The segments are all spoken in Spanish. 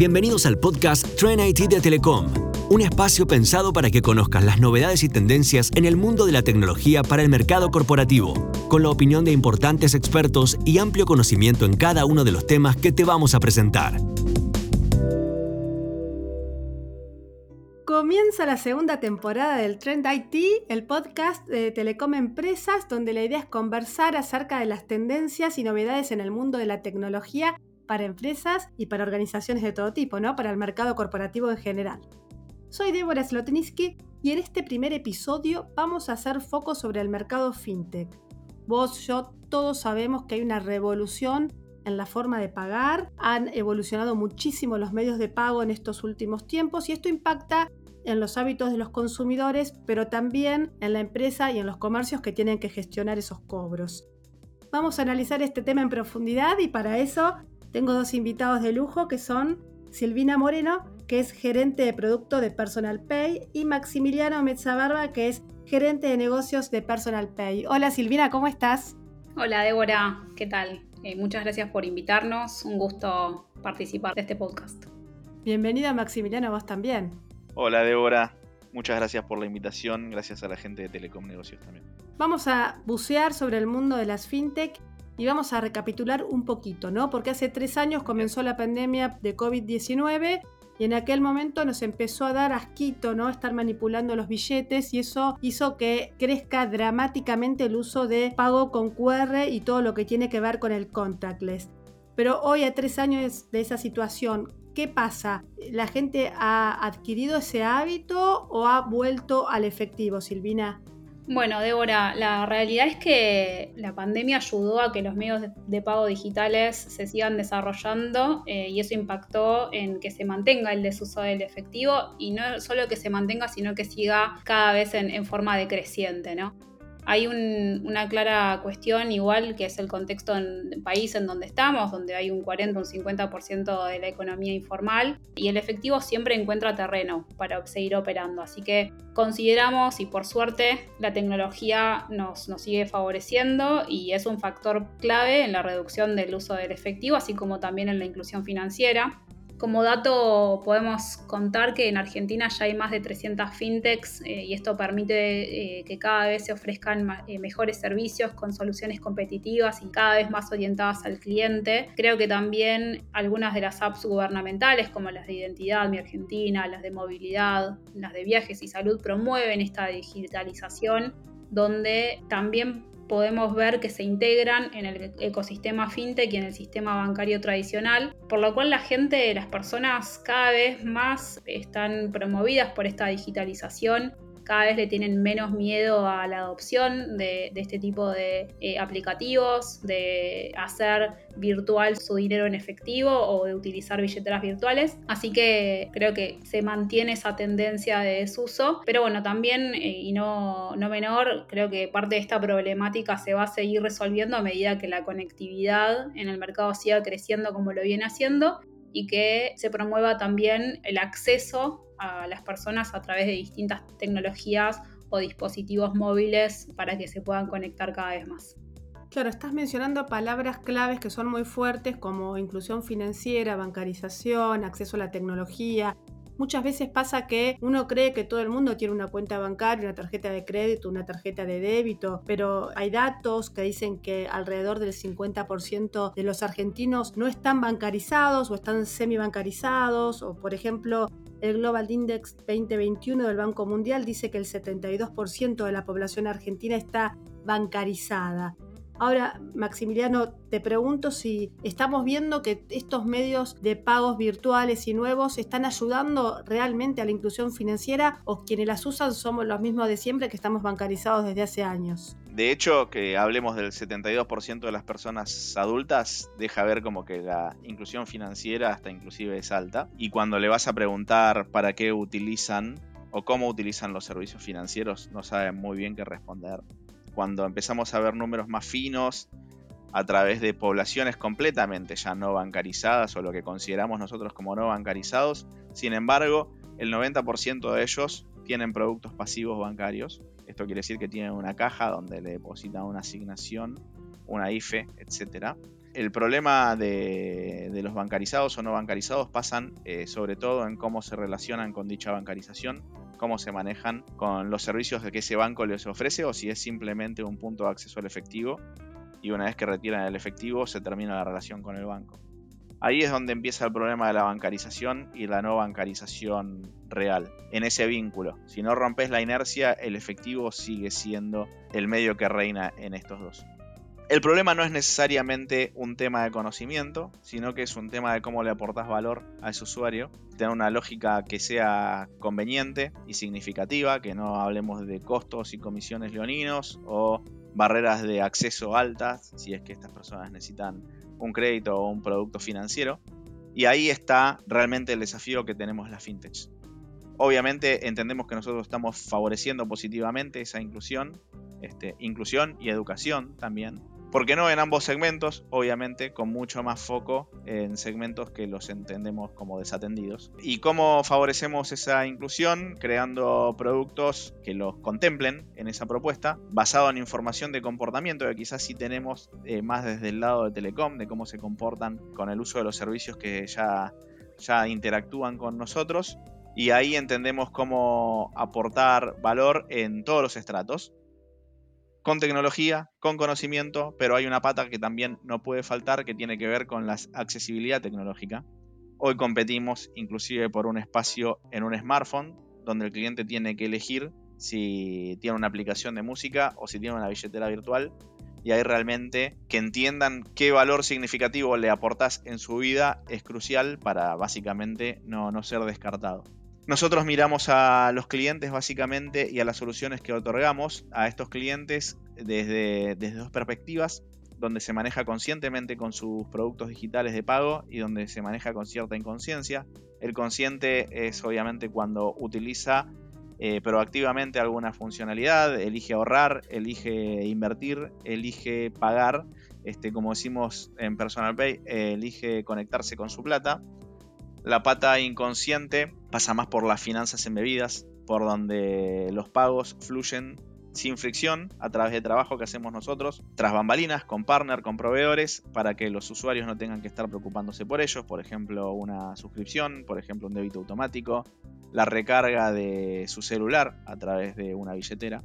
Bienvenidos al podcast Trend IT de Telecom, un espacio pensado para que conozcas las novedades y tendencias en el mundo de la tecnología para el mercado corporativo, con la opinión de importantes expertos y amplio conocimiento en cada uno de los temas que te vamos a presentar. Comienza la segunda temporada del Trend IT, el podcast de Telecom Empresas, donde la idea es conversar acerca de las tendencias y novedades en el mundo de la tecnología para empresas y para organizaciones de todo tipo, ¿no? Para el mercado corporativo en general. Soy Débora Slotniski y en este primer episodio vamos a hacer foco sobre el mercado fintech. Vos, yo, todos sabemos que hay una revolución en la forma de pagar, han evolucionado muchísimo los medios de pago en estos últimos tiempos y esto impacta en los hábitos de los consumidores, pero también en la empresa y en los comercios que tienen que gestionar esos cobros. Vamos a analizar este tema en profundidad y para eso tengo dos invitados de lujo que son Silvina Moreno, que es gerente de producto de Personal Pay, y Maximiliano Mezzabarba, que es gerente de negocios de Personal Pay. Hola Silvina, ¿cómo estás? Hola Débora, ¿qué tal? Eh, muchas gracias por invitarnos, un gusto participar de este podcast. Bienvenida Maximiliano, vos también. Hola Débora, muchas gracias por la invitación, gracias a la gente de Telecom Negocios también. Vamos a bucear sobre el mundo de las fintech y vamos a recapitular un poquito, ¿no? Porque hace tres años comenzó la pandemia de COVID-19 y en aquel momento nos empezó a dar asquito, ¿no? Estar manipulando los billetes y eso hizo que crezca dramáticamente el uso de pago con QR y todo lo que tiene que ver con el contactless. Pero hoy, a tres años de esa situación, ¿qué pasa? ¿La gente ha adquirido ese hábito o ha vuelto al efectivo, Silvina? Bueno, Débora, la realidad es que la pandemia ayudó a que los medios de pago digitales se sigan desarrollando eh, y eso impactó en que se mantenga el desuso del efectivo y no solo que se mantenga, sino que siga cada vez en, en forma decreciente, ¿no? Hay una clara cuestión igual que es el contexto del país en donde estamos, donde hay un 40 un 50% de la economía informal y el efectivo siempre encuentra terreno para seguir operando. Así que consideramos y por suerte la tecnología nos, nos sigue favoreciendo y es un factor clave en la reducción del uso del efectivo, así como también en la inclusión financiera. Como dato podemos contar que en Argentina ya hay más de 300 fintechs eh, y esto permite eh, que cada vez se ofrezcan eh, mejores servicios con soluciones competitivas y cada vez más orientadas al cliente. Creo que también algunas de las apps gubernamentales como las de identidad, Mi Argentina, las de movilidad, las de viajes y salud promueven esta digitalización donde también podemos ver que se integran en el ecosistema fintech y en el sistema bancario tradicional, por lo cual la gente, las personas cada vez más están promovidas por esta digitalización cada vez le tienen menos miedo a la adopción de, este tipo de eh, aplicativos, de hacer virtual su dinero en efectivo o de utilizar billeteras virtuales. Así que creo que se mantiene esa tendencia de desuso. Pero bueno, también, eh, y no, no menor, creo que parte de esta problemática se va a seguir resolviendo a medida que la conectividad en el mercado siga creciendo como lo viene haciendo y que se promueva también el acceso a las personas a través de distintas tecnologías o dispositivos móviles para que se puedan conectar cada vez más. Claro, estás mencionando palabras claves que son muy fuertes como inclusión financiera, bancarización, acceso a la tecnología, Muchas veces pasa que uno cree que todo el mundo tiene una cuenta bancaria, una tarjeta de crédito, una tarjeta de débito, pero hay datos que dicen que alrededor del 50% de los argentinos no están bancarizados o están semi bancarizados, o por ejemplo el Global Index 2021 del Banco Mundial dice que el 72% de la población argentina está bancarizada. Ahora, Maximiliano, te pregunto si estamos viendo que estos medios de pagos virtuales y nuevos están ayudando realmente a la inclusión financiera o quienes las usan somos los mismos de siempre que estamos bancarizados desde hace años. De hecho, que hablemos del 72% de las personas adultas deja ver como que la inclusión financiera hasta inclusive es alta. Y cuando le vas a preguntar para qué utilizan o cómo utilizan los servicios financieros, no saben muy bien qué responder cuando empezamos a ver números más finos a través de poblaciones completamente ya no bancarizadas o lo que consideramos nosotros como no bancarizados. Sin embargo, el 90% de ellos tienen productos pasivos bancarios. Esto quiere decir que tienen una caja donde le depositan una asignación, una IFE, etc. El problema de, los bancarizados o no bancarizados pasan eh, sobre todo en cómo se relacionan con dicha bancarización, cómo se manejan con los servicios que ese banco les ofrece o si es simplemente un punto de acceso al efectivo y una vez que retiran el efectivo se termina la relación con el banco. Ahí es donde empieza el problema de la bancarización y la no bancarización real, en ese vínculo. Si no rompes la inercia, el efectivo sigue siendo el medio que reina en estos dos. El problema no es necesariamente un tema de conocimiento, sino que es un tema de cómo le aportas valor a ese usuario. Tener una lógica que sea conveniente y significativa, que no hablemos de costos y comisiones leoninos o barreras de acceso altas, si es que estas personas necesitan un crédito o un producto financiero. Y ahí está realmente el desafío que tenemos las fintech. Obviamente entendemos que nosotros estamos favoreciendo positivamente esa inclusión, este, inclusión y educación también ¿Por qué no en ambos segmentos? Obviamente con mucho más foco en segmentos que los entendemos como desatendidos. ¿Y cómo favorecemos esa inclusión? Creando productos que los contemplen en esa propuesta, basado en información de comportamiento, que quizás sí tenemos eh, más desde el lado de Telecom, de cómo se comportan con el uso de los servicios que ya, ya interactúan con nosotros. Y ahí entendemos cómo aportar valor en todos los estratos, con tecnología, con conocimiento, pero hay una pata que también no puede faltar que tiene que ver con la accesibilidad tecnológica. Hoy competimos inclusive por un espacio en un smartphone donde el cliente tiene que elegir si tiene una aplicación de música o si tiene una billetera virtual y ahí realmente que entiendan qué valor significativo le aportas en su vida es crucial para básicamente no, no ser descartado. Nosotros miramos a los clientes básicamente y a las soluciones que otorgamos a estos clientes desde, dos perspectivas, donde se maneja conscientemente con sus productos digitales de pago y donde se maneja con cierta inconsciencia. El consciente es obviamente cuando utiliza eh, proactivamente alguna funcionalidad, elige ahorrar, elige invertir, elige pagar, este, como decimos en Personal Pay, elige conectarse con su plata la pata inconsciente pasa más por las finanzas embebidas, por donde los pagos fluyen sin fricción a través de trabajo que hacemos nosotros, tras bambalinas, con partner, con proveedores, para que los usuarios no tengan que estar preocupándose por ellos, por ejemplo una suscripción, por ejemplo un débito automático, la recarga de su celular a través de una billetera.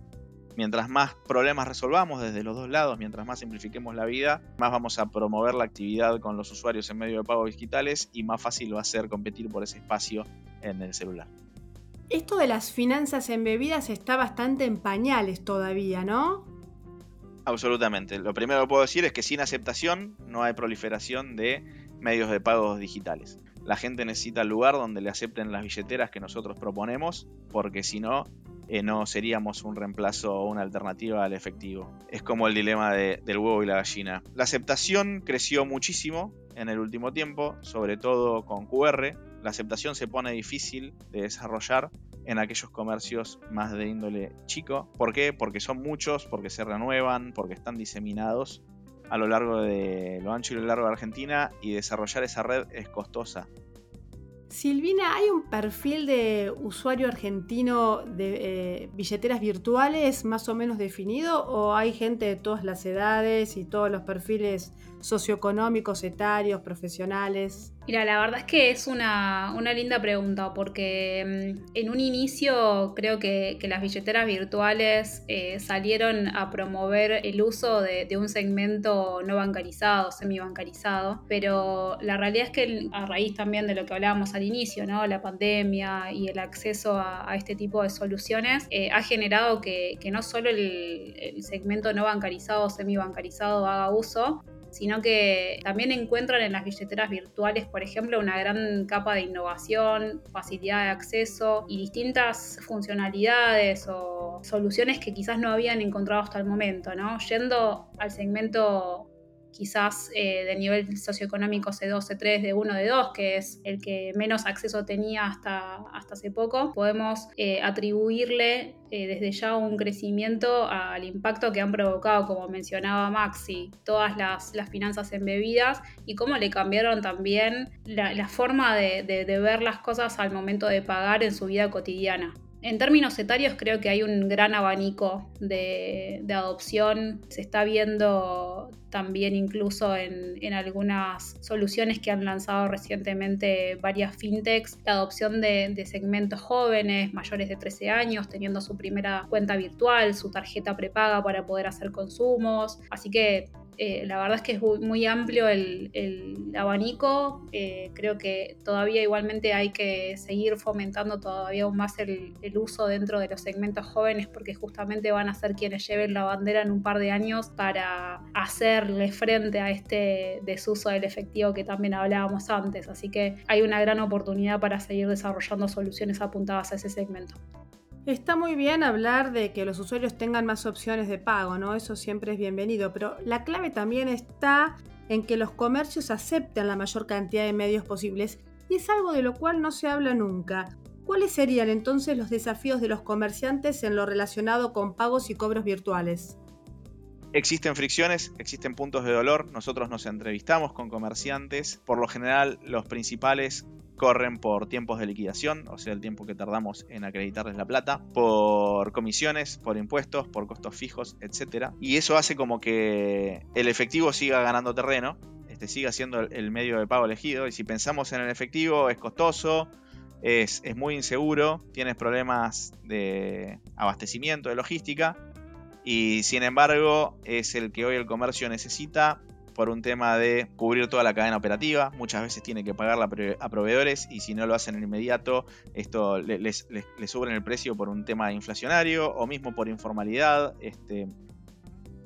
Mientras más problemas resolvamos desde los dos lados, mientras más simplifiquemos la vida, más vamos a promover la actividad con los usuarios en medio de pagos digitales y más fácil va a ser competir por ese espacio en el celular. Esto de las finanzas embebidas está bastante en pañales todavía, ¿no? Absolutamente. Lo primero que puedo decir es que sin aceptación no hay proliferación de medios de pagos digitales. La gente necesita el lugar donde le acepten las billeteras que nosotros proponemos, porque si no, eh, no seríamos un reemplazo o una alternativa al efectivo. Es como el dilema del huevo y la gallina. La aceptación creció muchísimo en el último tiempo, sobre todo con QR. La aceptación se pone difícil de desarrollar en aquellos comercios más de índole chico. ¿Por qué? Porque son muchos, porque se renuevan, porque están diseminados a lo largo de lo ancho y lo largo de Argentina y desarrollar esa red es costosa. Silvina, ¿hay un perfil de usuario argentino de eh, billeteras virtuales más o menos definido o hay gente de todas las edades y todos los perfiles socioeconómicos, etarios, profesionales? Mira, la verdad es que es una, linda pregunta porque mm, en un inicio creo que, las billeteras virtuales eh, salieron a promover el uso de, un segmento no bancarizado, semi bancarizado, pero la realidad es que a raíz también de lo que hablábamos al inicio, ¿no? la pandemia y el acceso a, este tipo de soluciones, eh, ha generado que, no solo el, segmento no bancarizado o semi bancarizado haga uso, sino que también encuentran en las billeteras virtuales, por ejemplo, una gran capa de innovación, facilidad de acceso y distintas funcionalidades o soluciones que quizás no habían encontrado hasta el momento, ¿no? Yendo al segmento quizás eh, de nivel socioeconómico C2, C3, de 1, de 2, que es el que menos acceso tenía hasta, hace poco, podemos eh, atribuirle eh, desde ya un crecimiento al impacto que han provocado, como mencionaba Maxi, todas las, finanzas embebidas y cómo le cambiaron también la, forma de ver las cosas al momento de pagar en su vida cotidiana. En términos etarios creo que hay un gran abanico de, adopción. Se está viendo también incluso en, algunas soluciones que han lanzado recientemente varias fintechs, la adopción de, segmentos jóvenes, mayores de 13 años, teniendo su primera cuenta virtual, su tarjeta prepaga para poder hacer consumos. Así que eh, la verdad es que es muy, amplio el, abanico. Eh, creo que todavía igualmente hay que seguir fomentando todavía más el, uso dentro de los segmentos jóvenes porque justamente van a ser quienes lleven la bandera en un par de años para hacerle frente a este desuso del efectivo que también hablábamos antes. Así que hay una gran oportunidad para seguir desarrollando soluciones apuntadas a ese segmento. Está muy bien hablar de que los usuarios tengan más opciones de pago, ¿no? Eso siempre es bienvenido, pero la clave también está en que los comercios acepten la mayor cantidad de medios posibles y es algo de lo cual no se habla nunca. ¿Cuáles serían entonces los desafíos de los comerciantes en lo relacionado con pagos y cobros virtuales? Existen fricciones, existen puntos de dolor. Nosotros nos entrevistamos con comerciantes. Por lo general, los principales corren por tiempos de liquidación, o sea, el tiempo que tardamos en acreditarles la plata, por comisiones, por impuestos, por costos fijos, etc. Y eso hace como que el efectivo siga ganando terreno, este, siga siendo el medio de pago elegido. Y si pensamos en el efectivo, es costoso, es, es muy inseguro, tienes problemas de abastecimiento, de logística. Y sin embargo, es el que hoy el comercio necesita por un tema de cubrir toda la cadena operativa. Muchas veces tiene que pagarla a proveedores y si no lo hacen en inmediato, esto les, les, les suben el precio por un tema inflacionario o mismo por informalidad. Este,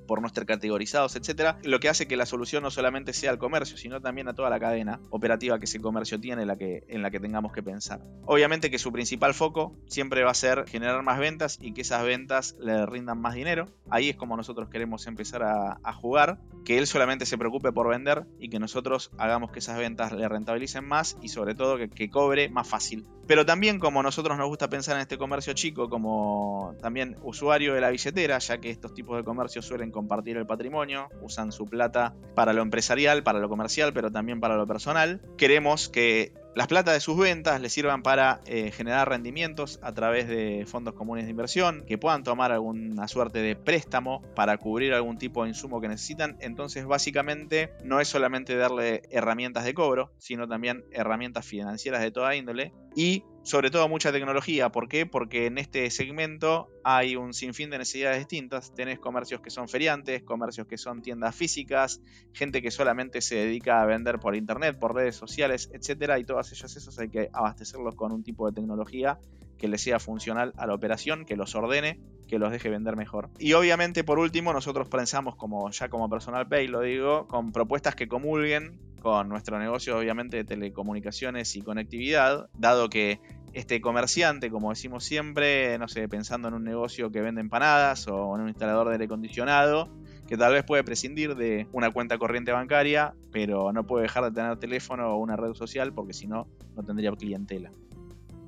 por no estar categorizados, etcétera, lo que hace que la solución no solamente sea al comercio, sino también a toda la cadena operativa que ese comercio tiene la que, en la que tengamos que pensar. Obviamente que su principal foco siempre va a ser generar más ventas y que esas ventas le rindan más dinero. Ahí es como nosotros queremos empezar a, jugar, que él solamente se preocupe por vender y que nosotros hagamos que esas ventas le rentabilicen más y sobre todo que, que cobre más fácil. Pero también como nosotros nos gusta pensar en este comercio chico como también usuario de la billetera, ya que estos tipos de comercios suelen compartir el patrimonio, usan su plata para lo empresarial, para lo comercial, pero también para lo personal. Queremos que las plata de sus ventas les sirvan para eh, generar rendimientos a través de fondos comunes de inversión, que puedan tomar alguna suerte de préstamo para cubrir algún tipo de insumo que necesitan. Entonces, básicamente, no es solamente darle herramientas de cobro, sino también herramientas financieras de toda índole y sobre todo mucha tecnología. ¿Por qué? Porque en este segmento hay un sinfín de necesidades distintas. Tenés comercios que son feriantes, comercios que son tiendas físicas, gente que solamente se dedica a vender por internet, por redes sociales, etcétera, y todas ellas esas hay que abastecerlos con un tipo de tecnología que les sea funcional a la operación, que los ordene, que los deje vender mejor. Y obviamente por último nosotros pensamos como ya como personal pay, lo digo, con propuestas que comulguen con nuestro negocio obviamente de telecomunicaciones y conectividad, dado que este comerciante, como decimos siempre, no sé, pensando en un negocio que vende empanadas o en un instalador de aire acondicionado, que tal vez puede prescindir de una cuenta corriente bancaria, pero no puede dejar de tener teléfono o una red social porque si no, no tendría clientela.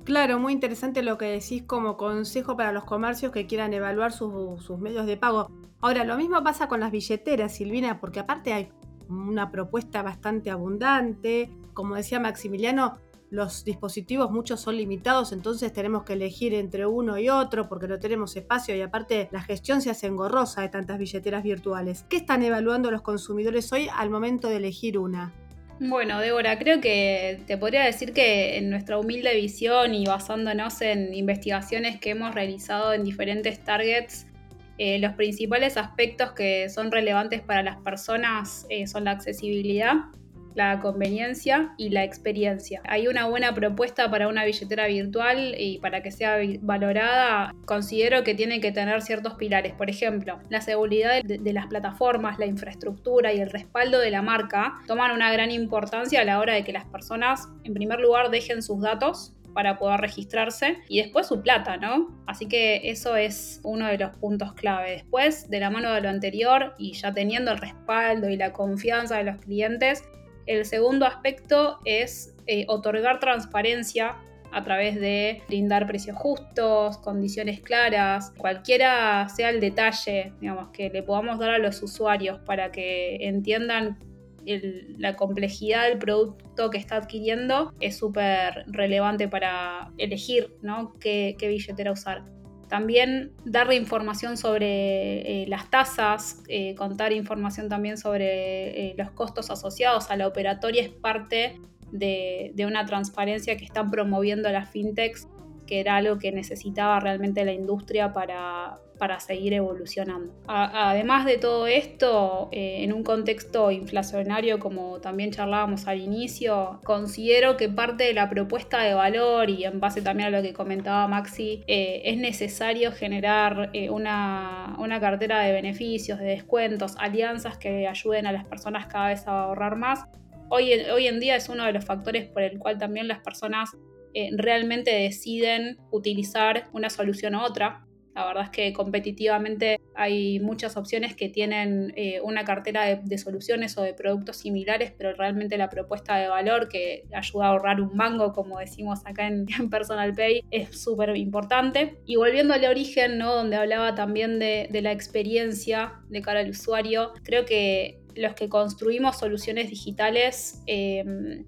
Claro, muy interesante lo que decís como consejo para los comercios que quieran evaluar sus, medios de pago. Ahora, lo mismo pasa con las billeteras, Silvina, porque aparte hay una propuesta bastante abundante. Como decía Maximiliano, los dispositivos muchos son limitados, entonces tenemos que elegir entre uno y otro porque no tenemos espacio y aparte la gestión se hace engorrosa de tantas billeteras virtuales. ¿Qué están evaluando los consumidores hoy al momento de elegir una? Bueno, Débora, creo que te podría decir que en nuestra humilde visión y basándonos en investigaciones que hemos realizado en diferentes targets, eh, los principales aspectos que son relevantes para las personas eh, son la accesibilidad, la conveniencia y la experiencia. Hay una buena propuesta para una billetera virtual y para que sea valorada, considero que tiene que tener ciertos pilares. Por ejemplo, la seguridad de, las plataformas, la infraestructura y el respaldo de la marca toman una gran importancia a la hora de que las personas, en primer lugar, dejen sus datos para poder registrarse y después su plata, ¿no? Así que eso es uno de los puntos clave. Después, de la mano de lo anterior y ya teniendo el respaldo y la confianza de los clientes, el segundo aspecto es eh, otorgar transparencia a través de brindar precios justos, condiciones claras, cualquiera sea el detalle digamos, que le podamos dar a los usuarios para que entiendan la complejidad del producto que está adquiriendo es súper relevante para elegir ¿no? qué, billetera usar. También darle información sobre eh, las tasas, eh, contar información también sobre eh, los costos asociados a la operatoria es parte de, de una transparencia que están promoviendo las fintechs que era algo que necesitaba realmente la industria para, para seguir evolucionando. además de todo esto, eh, en un contexto inflacionario como también charlábamos al inicio, considero que parte de la propuesta de valor y en base también a lo que comentaba Maxi, eh, es necesario generar eh, una, una cartera de beneficios, de descuentos, alianzas que ayuden a las personas cada vez a ahorrar más. Hoy, hoy, en día es uno de los factores por el cual también las personas eh, realmente deciden utilizar una solución u otra. La verdad es que competitivamente hay muchas opciones que tienen eh, una cartera de, soluciones o de productos similares, pero realmente la propuesta de valor que ayuda a ahorrar un mango, como decimos acá en, Personal Pay, es súper importante. Y volviendo al origen, ¿no? donde hablaba también de, la experiencia de cara al usuario, creo que los que construimos soluciones digitales eh,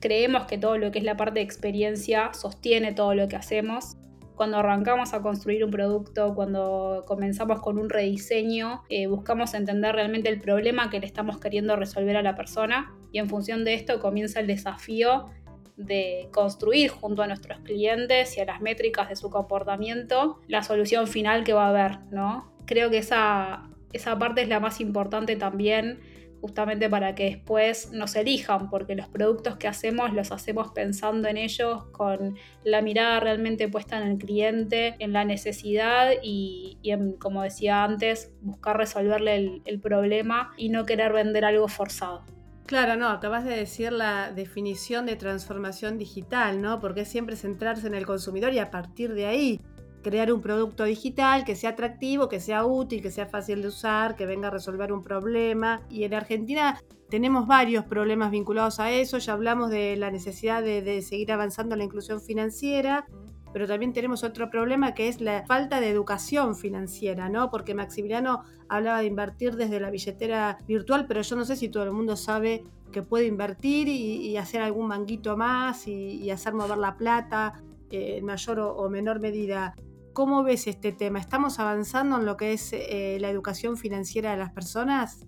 creemos que todo lo que es la parte de experiencia sostiene todo lo que hacemos. Cuando arrancamos a construir un producto, cuando comenzamos con un rediseño, eh, buscamos entender realmente el problema que le estamos queriendo resolver a la persona y en función de esto comienza el desafío de construir junto a nuestros clientes y a las métricas de su comportamiento la solución final que va a haber, ¿no? Creo que esa, esa parte es la más importante también justamente para que después nos elijan, porque los productos que hacemos los hacemos pensando en ellos, con la mirada realmente puesta en el cliente, en la necesidad y, en, como decía antes, buscar resolverle el, problema y no querer vender algo forzado. Claro, no, acabas de decir la definición de transformación digital, ¿no? Porque es siempre centrarse en el consumidor y a partir de ahí crear un producto digital que sea atractivo, que sea útil, que sea fácil de usar, que venga a resolver un problema. Y en Argentina tenemos varios problemas vinculados a eso. Ya hablamos de la necesidad de, seguir avanzando en la inclusión financiera, pero también tenemos otro problema que es la falta de educación financiera, ¿no? Porque Maximiliano hablaba de invertir desde la billetera virtual, pero yo no sé si todo el mundo sabe que puede invertir y, hacer algún manguito más y, hacer mover la plata eh, en mayor o menor medida. ¿Cómo ves este tema? ¿Estamos avanzando en lo que es eh, la educación financiera de las personas?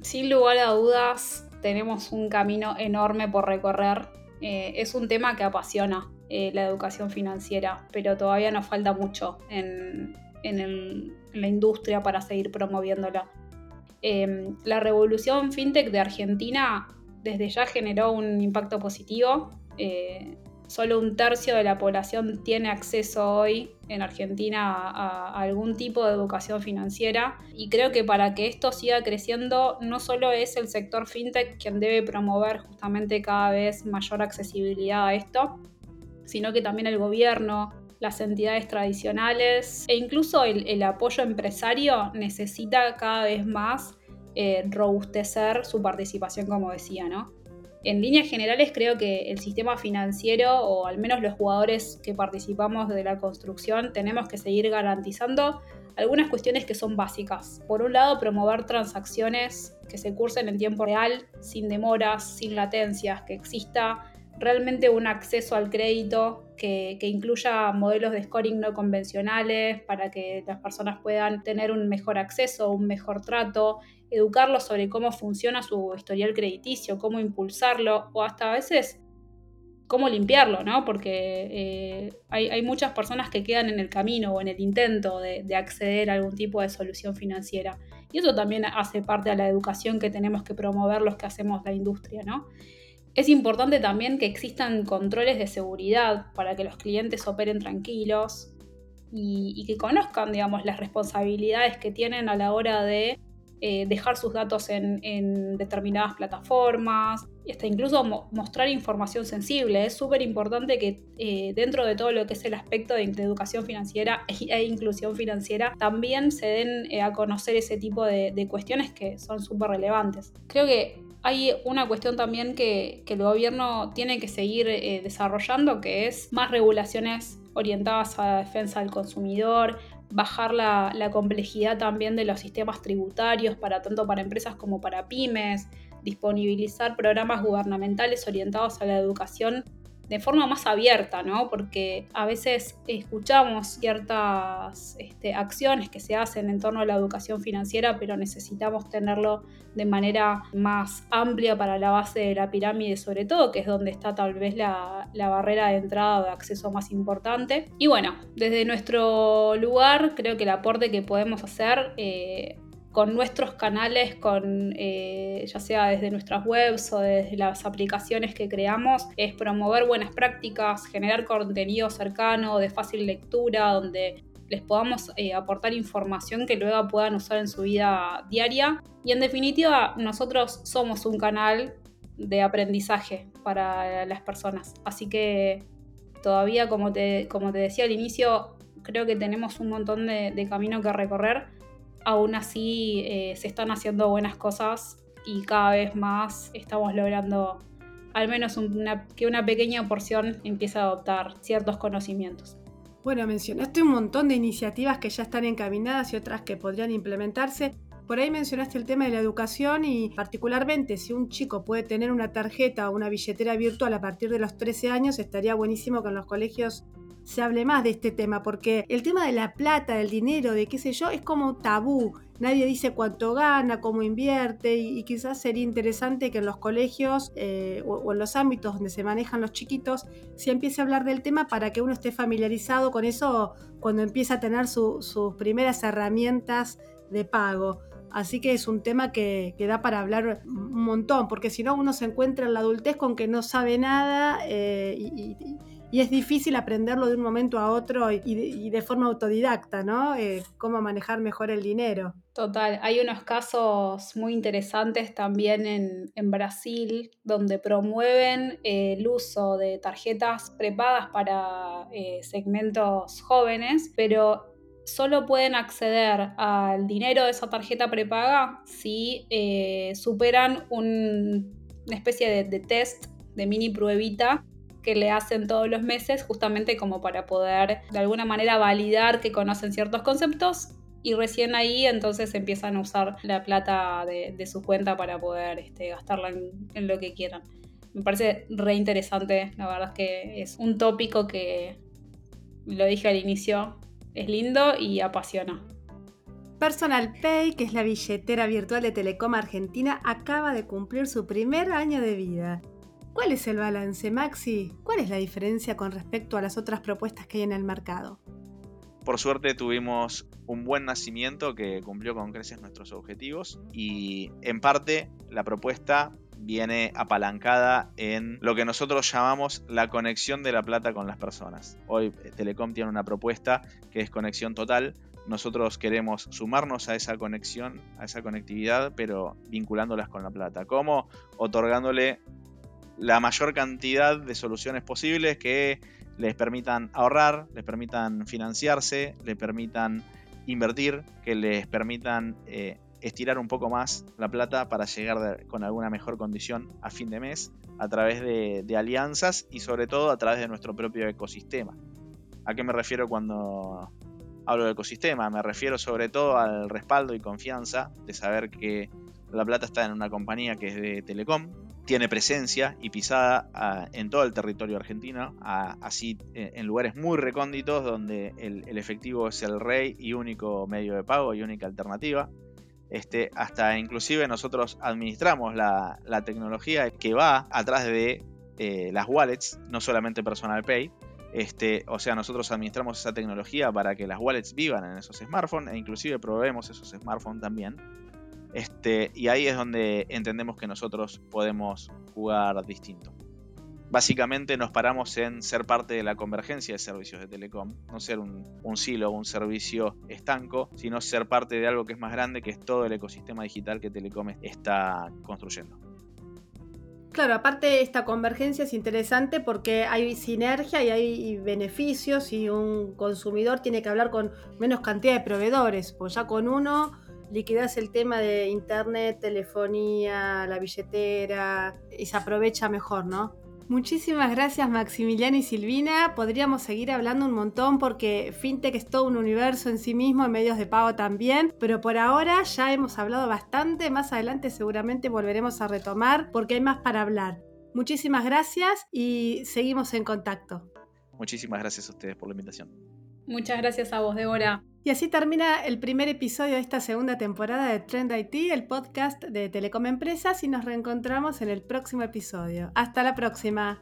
Sin lugar a dudas, tenemos un camino enorme por recorrer. Eh, es un tema que apasiona eh, la educación financiera, pero todavía nos falta mucho en, la industria para seguir promoviéndola. Em, la revolución fintech de Argentina desde ya generó un impacto positivo solo un tercio de la población tiene acceso hoy en Argentina a, algún tipo de educación financiera y creo que para que esto siga creciendo no solo es el sector fintech quien debe promover justamente cada vez mayor accesibilidad a esto, sino que también el gobierno, las entidades tradicionales e incluso el, apoyo empresario necesita cada vez más eh, robustecer su participación, como decía, ¿no? En líneas generales creo que el sistema financiero o al menos los jugadores que participamos de la construcción tenemos que seguir garantizando algunas cuestiones que son básicas. Por un lado, promover transacciones que se cursen en tiempo real, sin demoras, sin latencias, que exista realmente un acceso al crédito que, incluya modelos de scoring no convencionales para que las personas puedan tener un mejor acceso, un mejor trato, educarlos sobre cómo funciona su historial crediticio, cómo impulsarlo o hasta a veces cómo limpiarlo, ¿no? Porque eh, hay, muchas personas que quedan en el camino o en el intento de, de, acceder a algún tipo de solución financiera. Y eso también hace parte de la educación que tenemos que promover los que hacemos la industria, ¿no? Es importante también que existan controles de seguridad para que los clientes operen tranquilos y, que conozcan, digamos, las responsabilidades que tienen a la hora de eh, dejar sus datos en, determinadas plataformas, y hasta incluso mostrar información sensible. Es súper importante que eh, dentro de todo lo que es el aspecto de, educación financiera e, inclusión financiera, también se den eh, a conocer ese tipo de, cuestiones que son súper relevantes. Creo que hay una cuestión también que, el gobierno tiene que seguir desarrollando, que es más regulaciones orientadas a la defensa del consumidor, bajar la, complejidad también de los sistemas tributarios para tanto para empresas como para pymes, disponibilizar programas gubernamentales orientados a la educación de forma más abierta, ¿no? Porque a veces escuchamos ciertas este, acciones que se hacen en torno a la educación financiera, pero necesitamos tenerlo de manera más amplia para la base de la pirámide, sobre todo, que es donde está tal vez la, barrera de entrada de acceso más importante. Y bueno, desde nuestro lugar, creo que el aporte que podemos hacer eh, con nuestros canales, con, eh, ya sea desde nuestras webs o desde las aplicaciones que creamos, es promover buenas prácticas, generar contenido cercano, de fácil lectura, donde les podamos eh, aportar información que luego puedan usar en su vida diaria. Y en definitiva, nosotros somos un canal de aprendizaje para las personas. Así que todavía, como te, como te decía al inicio, creo que tenemos un montón de camino que recorrer aún así eh, se están haciendo buenas cosas y cada vez más estamos logrando al menos que una pequeña porción empiece a adoptar ciertos conocimientos. Bueno, mencionaste un montón de iniciativas que ya están encaminadas y otras que podrían implementarse. Por ahí mencionaste el tema de la educación y particularmente si un chico puede tener una tarjeta o una billetera virtual a partir de los 13 años, estaría buenísimo que en los colegios se hable más de este tema, porque el tema de la plata, del dinero, de qué sé yo, es como tabú. Nadie dice cuánto gana, cómo invierte, y, quizás sería interesante que en los colegios eh, o, en los ámbitos donde se manejan los chiquitos se empiece a hablar del tema para que uno esté familiarizado con eso cuando empieza a tener sus primeras herramientas de pago. Así que es un tema que, da para hablar un montón, porque si no uno se encuentra en la adultez con que no sabe nada eh, y y es difícil aprenderlo de un momento a otro y de, forma autodidacta, ¿no? Eh, cómo manejar mejor el dinero. Total, hay unos casos muy interesantes también en, Brasil donde promueven eh, el uso de tarjetas prepagas para eh, segmentos jóvenes, pero solo pueden acceder al dinero de esa tarjeta prepaga si superan una especie de test de mini pruebita que le hacen todos los meses justamente como para poder de alguna manera validar que conocen ciertos conceptos y recién ahí entonces empiezan a usar la plata de, su cuenta para poder este, gastarla en, lo que quieran. Me parece re interesante, la verdad es que es un tópico que, lo dije al inicio, es lindo y apasiona. Personal Pay, que es la billetera virtual de Telecom Argentina, acaba de cumplir su primer año de vida. ¿Cuál es el balance, Maxi? ¿Cuál es la diferencia con respecto a las otras propuestas que hay en el mercado? Por suerte tuvimos un buen nacimiento que cumplió con creces nuestros objetivos y en parte la propuesta viene apalancada en lo que nosotros llamamos la conexión de la plata con las personas. Hoy eh, Telecom tiene una propuesta que es conexión total. Nosotros queremos sumarnos a esa conexión, a esa conectividad, pero vinculándolas con la plata. ¿Cómo? Otorgándole la mayor cantidad de soluciones posibles que les permitan ahorrar, les permitan financiarse, les permitan invertir, que les permitan eh, estirar un poco más la plata para llegar con alguna mejor condición a fin de mes a través de, de, alianzas y sobre todo a través de nuestro propio ecosistema. ¿A qué me refiero cuando hablo de ecosistema? Me refiero sobre todo al respaldo y confianza de saber que la plata está en una compañía que es de Telecom, tiene presencia y pisada ah, en todo el territorio argentino, ah, así eh, en lugares muy recónditos donde el, efectivo es el rey y único medio de pago y única alternativa. Este, hasta inclusive nosotros administramos la, tecnología que va atrás de eh, las wallets, no solamente Personal Pay. Este, o sea, nosotros administramos esa tecnología para que las wallets vivan en esos smartphones e inclusive proveemos esos smartphones también. Este, y ahí es donde entendemos que nosotros podemos jugar distinto. Básicamente nos paramos en ser parte de la convergencia de servicios de Telecom, no ser un, silo un servicio estanco, sino ser parte de algo que es más grande, que es todo el ecosistema digital que Telecom está construyendo. Claro, aparte esta convergencia es interesante porque hay sinergia y hay beneficios y un consumidor tiene que hablar con menos cantidad de proveedores, pues ya con uno liquidas el tema de internet, telefonía, la billetera y se aprovecha mejor, ¿no? Muchísimas gracias Maximiliano y Silvina. Podríamos seguir hablando un montón porque FinTech es todo un universo en sí mismo, en medios de pago también, pero por ahora ya hemos hablado bastante, más adelante seguramente volveremos a retomar porque hay más para hablar. Muchísimas gracias y seguimos en contacto. Muchísimas gracias a ustedes por la invitación. Muchas gracias a vos, Débora. Y así termina el primer episodio de esta segunda temporada de Trend IT, el podcast de Telecom Empresas, y nos reencontramos en el próximo episodio. Hasta la próxima.